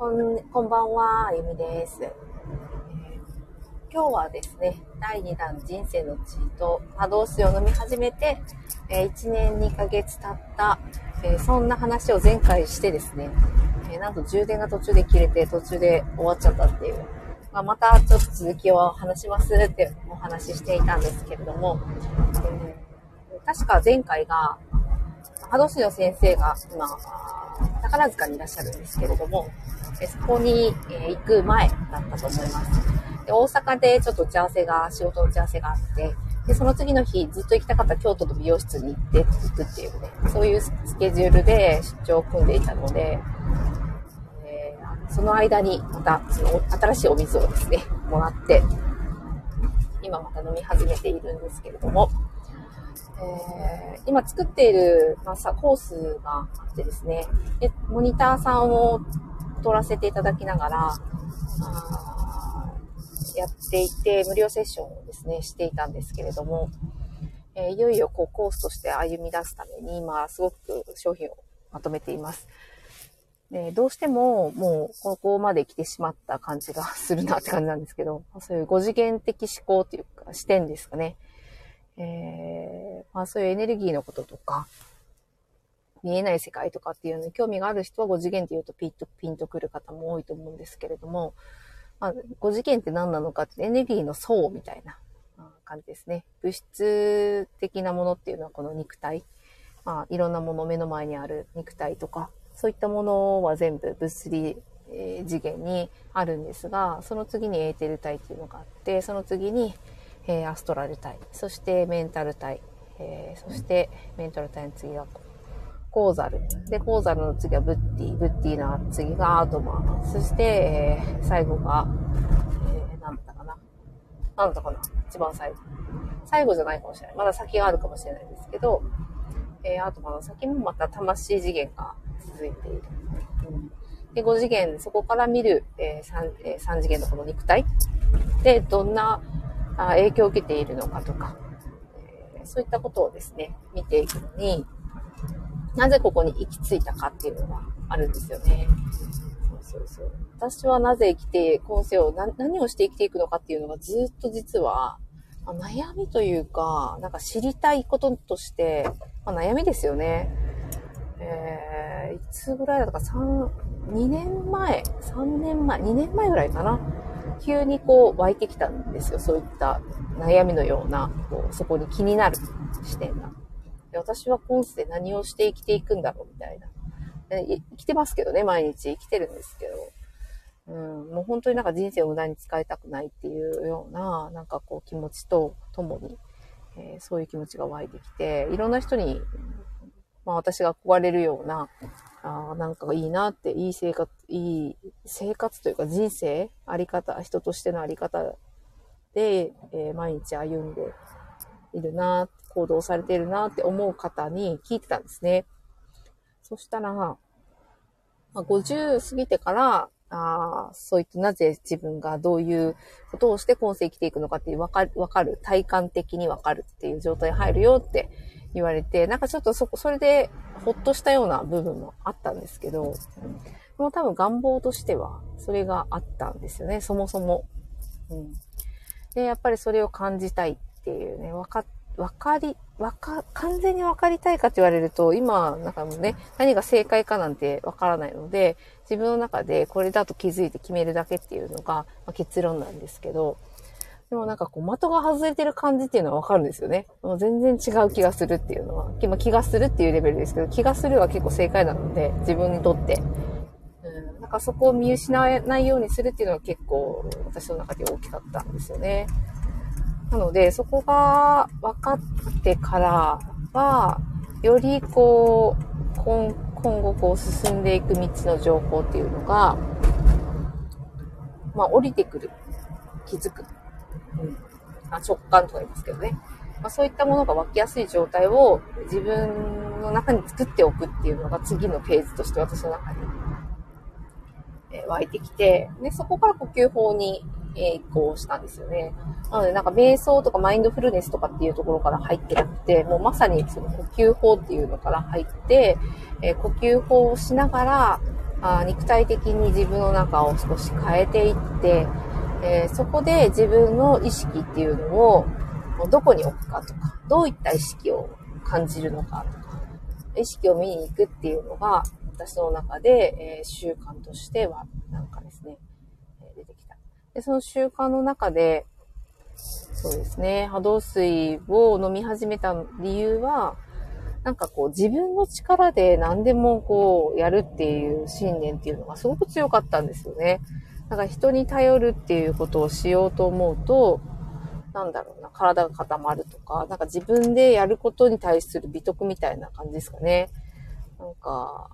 こんこんばんは、ゆみです、えー今日はですね、第2弾人生のチート、波動水を飲み始めて、えー1年2ヶ月経った、えーそんな話を前回してですね、えなんと充電が途中で切れて途中で終わっちゃったっていう、まあ、またちょっと続きを話しますってお話ししていたんですけれども、えー確か前回が、波動師の先生が今、宝塚にいらっしゃるんですけれども、えそこに、え行く前だったと思います。で大阪でちょっと打ち合わせが、仕事打ち合わせがあって、で、その次の日、ずっと行きたかった京都の美容室に行って、行くっていうね、そういうスケジュールで出張を組んでいたので、えーその間にまた、その新しいお水をですね、もらって、今また飲み始めているんですけれども、えー今作っている、まあ、コースがあってですねで、モニターさんを取らせていただきながら、やっていて、無料セッションをですね、していたんですけれども、えーいよいよこうコースとして歩み出すために、今すごく商品をまとめています。でどうしてももうここまで来てしまった感じがするなって感じなんですけど、そういう5次元的思考というか視点ですかね。えーまあそういうエネルギーのこととか、見えない世界とかっていうのに興味がある人は5次元って言うとピンと、ピンとくる方も多いと思うんですけれども、まあ、5次元って何なのかってエネルギーの層みたいな感じですね。物質的なものっていうのはこの肉体。まあ、いろんなもの目の前にある肉体とか、そういったものは全部物理、次元にあるんですが、その次にエーテル体っていうのがあって、その次に、えーアストラル体、そしてメンタル体、えーそしてメンタル体の次がコーザル。で、コーザルの次はブッティ、ブッティの次がアートマン。そして、えー最後が、えー、なんだかな。なんだかな一番最後。最後じゃないかもしれない。まだ先があるかもしれないですけど、えー、アートマンの先もまた魂次元が続いている。うんで、5次元、そこから見る、え 3, えー3次元のこの肉体で、どんな影響を受けているのかとか、えそういったことをですね、見ていくのに、なぜここに行き着いたかっていうのがあるんですよね。そうそう。私はなぜ生きて、今世を何何をして生きていくのかっていうのがずっと実は、まあ悩みというか、なんか知りたいこととして、まあ、悩みですよね。えー、いつぐらいだったか、三2年前、3年前、2年前ぐらいかな。急にこう湧いてきたんですよ。そういった悩みのような、こうそこに気になる視点が。で私は今世で何をして生きていくんだろうみたいな。生きてますけどね、毎日生きてるんですけど。うん、もう本当になんか人生を無駄に使いたくないっていうような、なんかこう気持ちとともに、えーそういう気持ちが湧いてきて、いろんな人に、まあ私が憧れるような、あなんかいいなって、いい生活、いい生活というか人生、あり方、人としてのあり方で、えー毎日歩んでいるな、行動されているなって思う方に聞いてたんですね。そしたら、まあ、50過ぎてから、あそういってなぜ自分がどういうことをして今世生きていくのかっていうわかる、わかる、体感的にわかるっていう状態に入るよって言われて、なんかちょっとそこ、それでほっとしたような部分もあったんですけど、でも多分願望としてはそれがあったんですよね、そもそも。うん。で、やっぱりそれを感じたいっていうね、わか、わかり、わか、完全にわかりたいかって言われると、今、なんかもうね、何が正解かなんてわからないので、自分の中でこれだと気づいて決めるだけっていうのが、まあ結論なんですけど、でもなんかこう、的が外れてる感じっていうのはわかるんですよね。もう全然違う気がするっていうのは、ま気がするっていうレベルですけど、気がするは結構正解なので、自分にとって。うん、なんかそこを見失わないようにするっていうのは結構私の中で大きかったんですよね。なので、そこが分かってからは、よりこう、今今後こう進んでいく道の情報っていうのが、まあ降りてくる。気づく。うん。あ直感とか言いますけどね。まあ、そういったものが湧きやすい状態を自分の中に作っておくっていうのが次のフェーズとして私の中に、え湧いてきて、で、そこから呼吸法に、え移行したんですよね。なので、なんか瞑想とかマインドフルネスとかっていうところから入ってなくて、もうまさにその呼吸法っていうのから入って、え呼吸法をしながら、あ肉体的に自分の中を少し変えていって、えー、そこで自分の意識っていうのをどこに置くかとか、どういった意識を感じるのかとか、意識を見に行くっていうのが、私の中で、えー、習慣としては、なんかですね、出てきた。で、その習慣の中で、そうですね、波動水を飲み始めた理由は、なんかこう自分の力で何でもこうやるっていう信念っていうのがすごく強かったんですよね。だから人に頼るっていうことをしようと思うと、なんだろうな、体が固まるとか、なんか自分でやることに対する美徳みたいな感じですかね。なんか、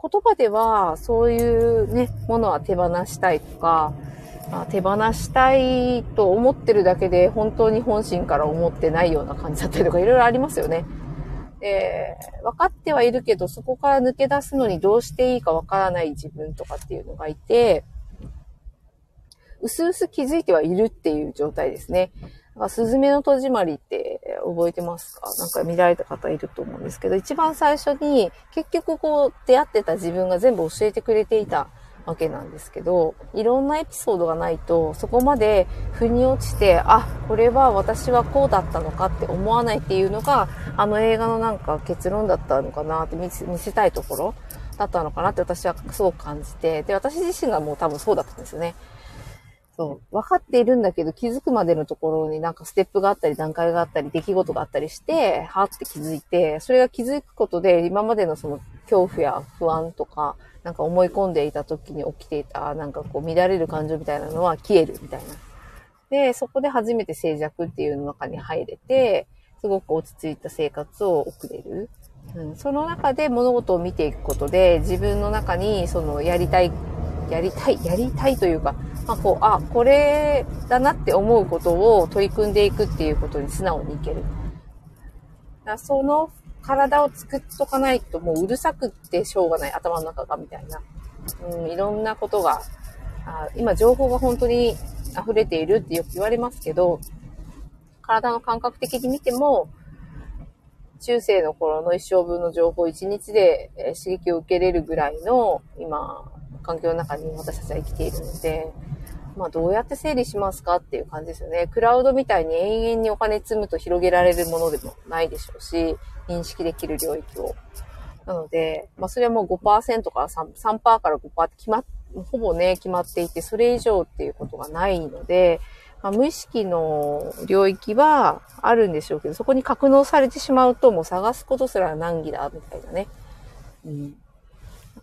言葉ではそういうね、ものは手放したいとか、まあ、手放したいと思ってるだけで本当に本心から思ってないような感じだったりとかいろいろありますよね。で、分かってはいるけど、そこから抜け出すのにどうしていいか分からない自分とかっていうのがいて、うすうす気づいてはいるっていう状態ですね。すずめの戸締まりって覚えてますか？なんか見られた方いると思うんですけど、一番最初に結局こう出会ってた自分が全部教えてくれていたわけなんですけど、いろんなエピソードがないと、そこまで腑に落ちて、あ、これは私はこうだったのかって思わないっていうのが、あの映画のなんか結論だったのかなって見せたいところだったのかなって私はそう感じて、で、私自身がもう多分そうだったんですよね。そう。分かっているんだけど気づくまでのところになんかステップがあったり段階があったり出来事があったりして、はーって気づいて、それが気づくことで今までのその恐怖や不安とか、なんか思い込んでいた時に起きていた、なんかこう乱れる感情みたいなのは消えるみたいな。で、そこで初めて静寂っていうの中に入れて、すごく落ち着いた生活を送れる。うん、その中で物事を見ていくことで、自分の中にそのやりたい、やりたい、やりたいというか、まあ、こう、あ、これだなって思うことを取り組んでいくっていうことに素直にいける。その体を作っとかないともううるさくってしょうがない、頭の中がみたいな。うん、いろんなことが、あ今情報が本当に溢れているってよく言われますけど、体の感覚的に見ても、中世の頃の一生分の情報を一日で刺激を受けれるぐらいの今、環境の中に私たちは生きているので、まあどうやって整理しますかっていう感じですよね。クラウドみたいに永遠にお金積むと広げられるものでもないでしょうし、認識できる領域を。なので、まあそれはもう5%から 3%, から5%って決まっ、ほぼね、決まっていて、それ以上っていうことがないので、まあ、無意識の領域はあるんでしょうけど、そこに格納されてしまうともう探すことすら難儀だ、みたいなね。うん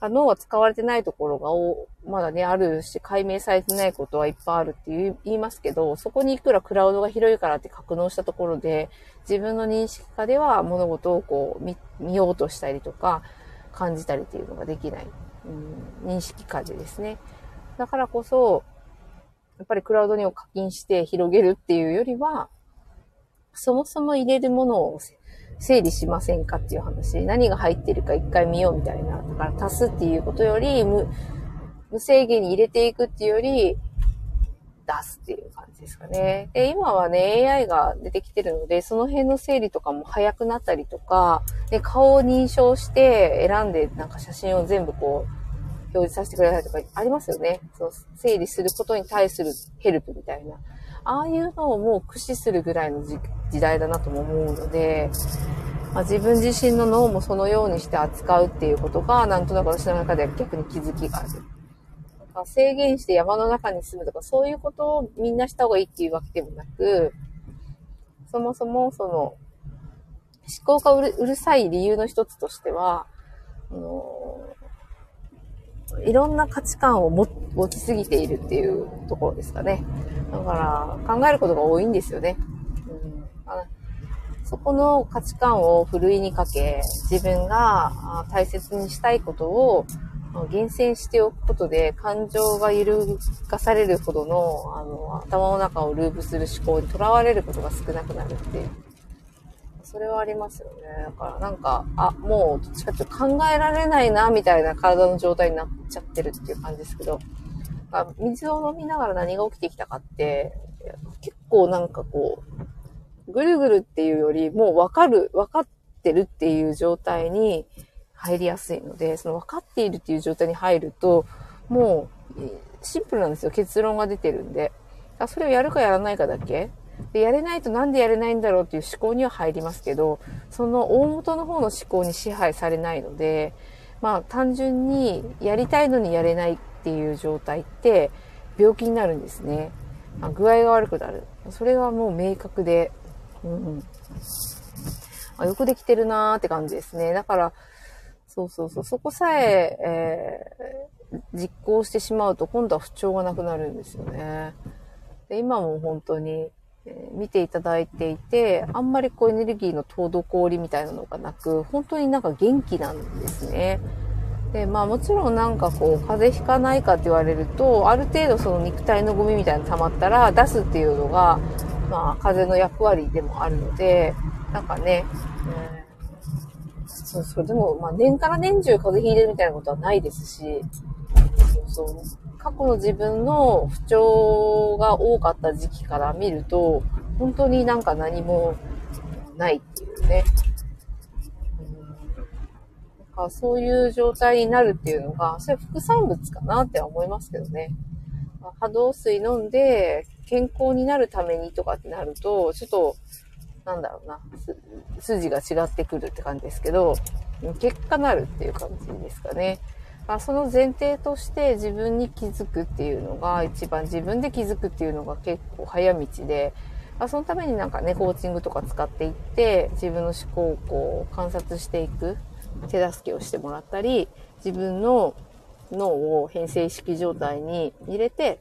か脳が使われてないところがお、まだね、あるし、解明されてないことはいっぱいあるって言いますけど、そこにいくらクラウドが広いからって格納したところで、自分の認識化では物事をこう見、見ようとしたりとか、感じたりっていうのができない。うん、認識化でですね。だからこそ、やっぱりクラウドにを課金して広げるっていうよりは、そもそも入れるものを整理しませんかっていう話。何が入ってるか一回見ようみたいな。だから足すっていうことより、無、無制限に入れていくっていうより、出すっていう感じですかね。で、今はね、AI が出てきてるので、その辺の整理とかも早くなったりとか、で、顔を認証して選んで、なんか写真を全部こう、表示させてくれたりとかありますよね。その整理することに対するヘルプみたいな。ああいうのをもう駆使するぐらいの時代だなとも思うので、まあ、自分自身の脳もそのようにして扱うっていうことが、なんとなく私の中では逆に気づきがある。ま制限して山の中に住むとか、そういうことをみんなした方がいいっていうわけでもなく、そもそもその、思考がうるうるさい理由の一つとしては、あのいろんな価値観を持ちすぎているっていうところですかね。だから考えることが多いんですよね。うんあそこの価値観をふるいにかけ、自分が大切にしたいことを厳選しておくことで、感情が揺るがされるほどの、あの、頭の中をループする思考にとらわれることが少なくなるっていう。それはありますよね。だからなんか、あ、もうどっちかっていうと考えられないな、みたいな体の状態になっちゃってるっていう感じですけど、か水を飲みながら何が起きてきたかって、結構なんかこう、ぐるぐるっていうより、もうわかる、わかってるっていう状態に入りやすいので、その分かっているっていう状態に入ると、もう、シンプルなんですよ。結論が出てるんで。それをやるかやらないかだけで、やれないとなんでやれないんだろうっていう思考には入りますけど、その大元の方の思考に支配されないので、まあ単純にやりたいのにやれないっていう状態って病気になるんですね。まあ、具合が悪くなる。それはもう明確で、うん、あ、よくできてるなーって感じですね。だから、そうそうそう、そこさええー、実行してしまうと今度は不調がなくなるんですよね。で今も本当に、えー、見ていただいていて、あんまりこうエネルギーの滞りみたいなのがなく、本当になんか元気なんですね。で、まあもちろんなんかこう、風邪ひかないかって言われると、ある程度その肉体のゴミみたいなの溜まったら出すっていうのが、まあ風邪の役割でもあるので、なんかね、うん、そうそう、でもまあ年から年中風邪ひいてるみたいなことはないですし、そうそう、過去の自分の不調が多かった時期から見ると、本当になんか何もないっていうね。かそういう状態になるっていうのが、それは副産物かなって思いますけどね。波動水飲んで健康になるためにとかってなると、ちょっと、なんだろうな、筋が違ってくるって感じですけど、結果なるっていう感じですかね。まあ、その前提として自分に気づくっていうのが一番自分で気づくっていうのが結構早道で、まあ、そのためになんかね、コーチングとか使っていって自分の思考をこう観察していく手助けをしてもらったり、自分の脳を変性意識状態に入れて、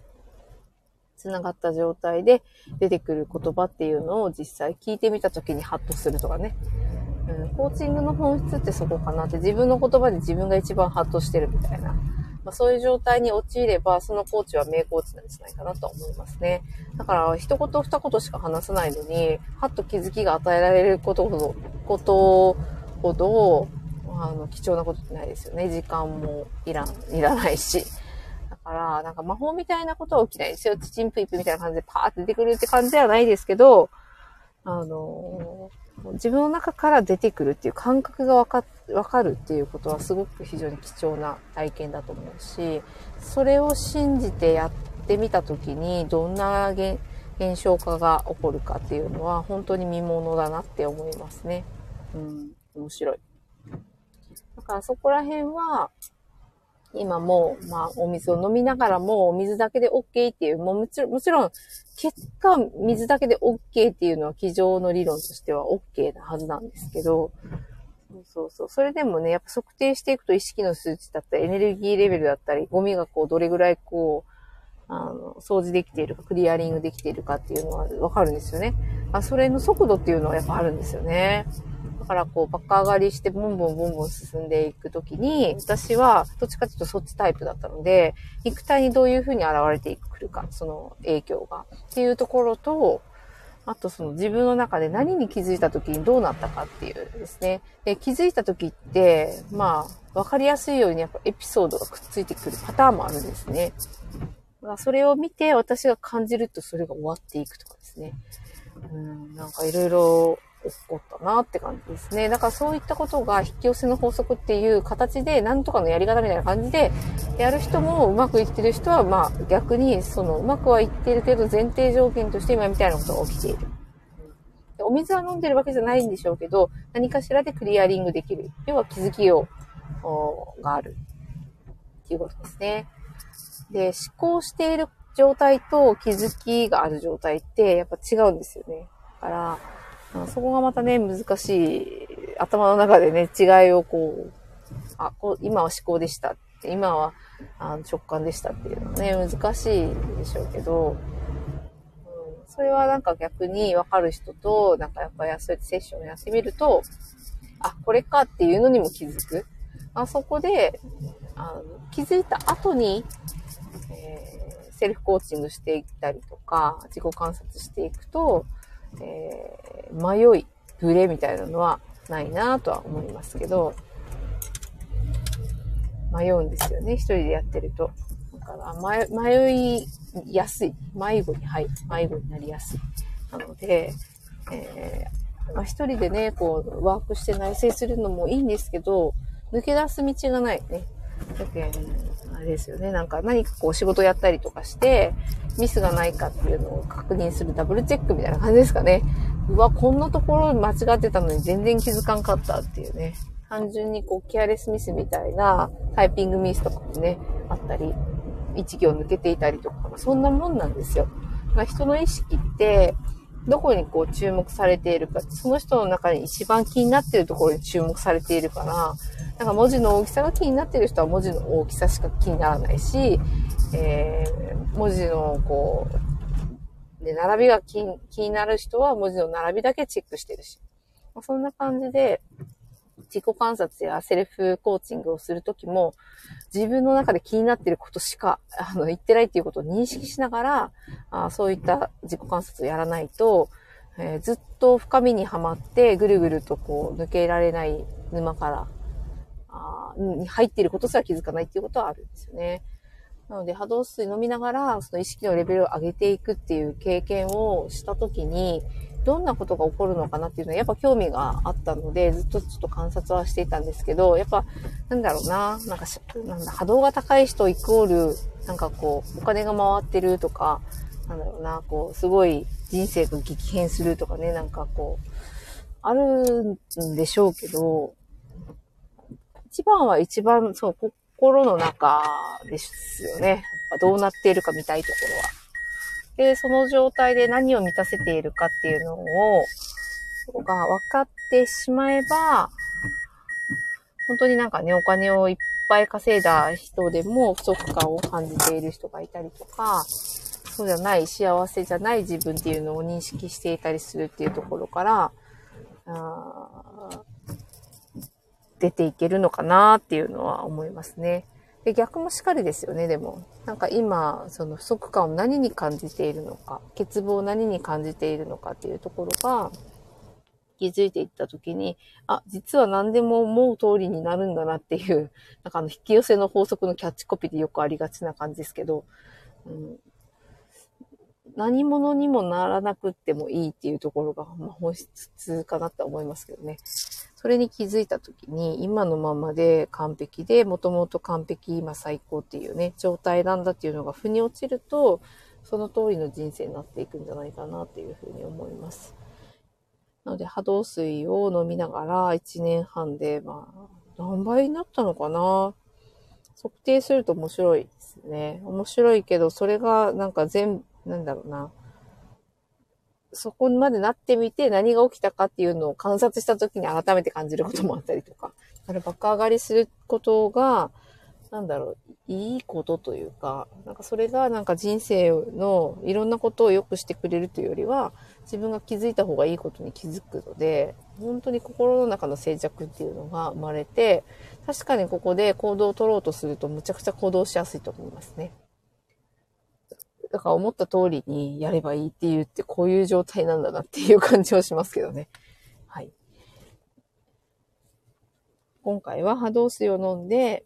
繋がった状態で出てくる言葉っていうのを実際聞いてみた時にハッとするとかね。うん、コーチングの本質ってそこかなって自分の言葉で自分が一番ハッとしてるみたいな。まあ、そういう状態に陥れば、そのコーチは名コーチなんじゃないかなと思いますね。だから、一言二言しか話さないのに、はっと気づきが与えられることほど、ことほど、あの、貴重なことってないですよね。時間もいらん、いらないし。だから、なんか魔法みたいなことは起きないですよ。チチンプイプみたいな感じでパーって出てくるって感じではないですけど、あの自分の中から出てくるっていう感覚がわか、わかるっていうことはすごく非常に貴重な体験だと思うし、それを信じてやってみたときに、どんな現象化が起こるかっていうのは本当に見ものだなって思いますね。うん、面白い。だからそこら辺は、今もう、まあ、お水を飲みながらも、お水だけで OK っていう、もうもちろん、もちろん、結果、水だけで OK っていうのは、机上の理論としては OK なはずなんですけど、そうそうそう。それでもね、やっぱ測定していくと意識の数値だったり、エネルギーレベルだったり、ゴミがこう、どれぐらいこう、あの、掃除できているか、クリアリングできているかっていうのはわかるんですよね。あ、それの速度っていうのはやっぱあるんですよね。からこう、バカ上がりしてボンボンボンボン進んでいくときに、私はどっちかというとそっちタイプだったので、肉体にどういうふうに現れてくるか、その影響が。っていうところと、あとその自分の中で何に気づいた時にどうなったかっていうですね。で、気づいた時って、まあ、わかりやすいようにやっぱエピソードがくっついてくるパターンもあるんですね。それを見て私が感じるとそれが終わっていくとかですね。うん、なんかいろいろ起こったなって感じですね。だからそういったことが引き寄せの法則っていう形で、なんとかのやり方みたいな感じで、やる人もうまくいってる人は、まあ逆に、そのうまくはいってるけど前提条件として今みたいなことが起きている。お水は飲んでるわけじゃないんでしょうけど、何かしらでクリアリングできる。要は気づきを、がある。っていうことですね。で、思考している状態と気づきがある状態ってやっぱ違うんですよね。だから、そこがまたね、難しい。頭の中でね、違いをこう、あ、こう今は思考でしたって、今はあの直感でしたっていうのはね、難しいでしょうけど、うん、それはなんか逆に分かる人と、なんかやっぱりそうやってセッションをやってみると、あ、これかっていうのにも気づく。あそこで、あの気づいた後に、えー、セルフコーチングしていったりとか、自己観察していくと、えー、迷い、ブレみたいなのはないなとは思いますけど、迷うんですよね、一人でやってると。だから迷いやすい。迷子に入る。迷子になりやすい。なので、えー、まあ、一人でね、こう、ワークして内省するのもいいんですけど、抜け出す道がないね。だけあれですよね。なんか何かこう仕事やったりとかして、ミスがないかっていうのを確認するダブルチェックみたいな感じですかね。うわ、こんなところ間違ってたのに全然気づかんかったっていうね。単純にこう、ケアレスミスみたいなタイピングミスとかもね、あったり、一行抜けていたりとか、そんなもんなんですよ。ま、人の意識って、どこにこう注目されているか、その人の中に一番気になっているところに注目されているから、なんか文字の大きさが気になっている人は文字の大きさしか気にならないし、えー、文字のこう、で、並びが気になる人は文字の並びだけチェックしてるし。まあ、そんな感じで、自己観察やセルフコーチングをするときも、自分の中で気になってることしか、あの、言ってないっていうことを認識しながら、あそういった自己観察をやらないと、えー、ずっと深みにはまって、ぐるぐるとこう、抜けられない沼から、あに入っていることすら気づかないっていうことはあるんですよね。なので、波動水飲みながら、その意識のレベルを上げていくっていう経験をしたときに、どんなことが起こるのかなっていうのはやっぱ興味があったので、ずっとちょっと観察はしていたんですけど、やっぱ、なんだろうな、なんかなんだ、波動が高い人イコール、なんかこう、お金が回ってるとか、なんだろうな、こう、すごい人生が激変するとかね、なんかこう、あるんでしょうけど、一番は一番、そう、心の中ですよね。どうなっているか見たいところは。で、その状態で何を満たせているかっていうのを、が分かってしまえば、本当になんかね、お金をいっぱい稼いだ人でも不足感を感じている人がいたりとか、そうじゃない、幸せじゃない自分っていうのを認識していたりするっていうところから、あ出ていけるのかなっていうのは思いますね。で、逆もしかりですよね、でも。なんか今、その不足感を何に感じているのか、欠乏を何に感じているのかっていうところが、気づいていったときに、あ、実は何でも思う通りになるんだなっていう、なんかあの、引き寄せの法則のキャッチコピーでよくありがちな感じですけど、うん、何者にもならなくってもいいっていうところが、まあ、本質かなって思いますけどね。それに気づいた時に、今のままで完璧で、もともと完璧、今最高っていうね、状態なんだっていうのが腑に落ちると、その通りの人生になっていくんじゃないかなっていうふうに思います。なので、波動水を飲みながら1年半で、まあ、何倍になったのかな？測定すると面白いですね。面白いけど、それがなんか全なんだろうな。そこまでなってみて何が起きたかっていうのを観察した時に改めて感じることもあったりとか。あれ爆上がりすることが、なんだろう、いいことというか、なんかそれがなんか人生のいろんなことを良くしてくれるというよりは、自分が気づいた方がいいことに気づくので、本当に心の中の静着っていうのが生まれて、確かにここで行動を取ろうとするとむちゃくちゃ行動しやすいと思いますね。だから思った通りにやればいいって言ってこういう状態なんだなっていう感じはしますけどね。はい。今回は波動水を飲んで、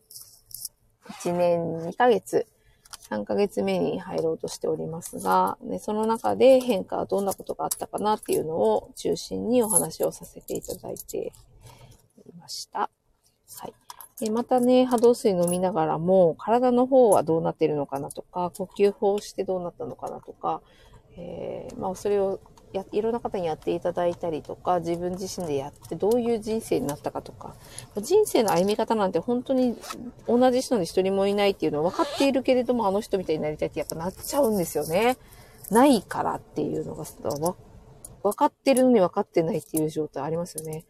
1年2ヶ月、3ヶ月目に入ろうとしておりますが、ね、その中で変化はどんなことがあったかなっていうのを中心にお話をさせていただいていました。はい。で、またね、波動水飲みながらも、体の方はどうなってるのかなとか、呼吸法してどうなったのかなとか、えー、まあ、それをや、いろんな方にやっていただいたりとか、自分自身でやってどういう人生になったかとか、人生の歩み方なんて本当に同じ人に一人もいないっていうのは分かっているけれども、あの人みたいになりたいってやっぱなっちゃうんですよね。ないからっていうのが、分かってるのに分かってないっていう状態ありますよね。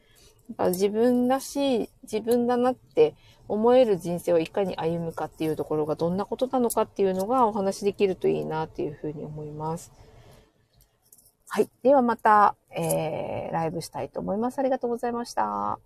自分らしい、自分だなって思える人生をいかに歩むかっていうところがどんなことなのかっていうのがお話しできるといいなっていうふうに思います。はい。ではまた、えー、ライブしたいと思います。ありがとうございました。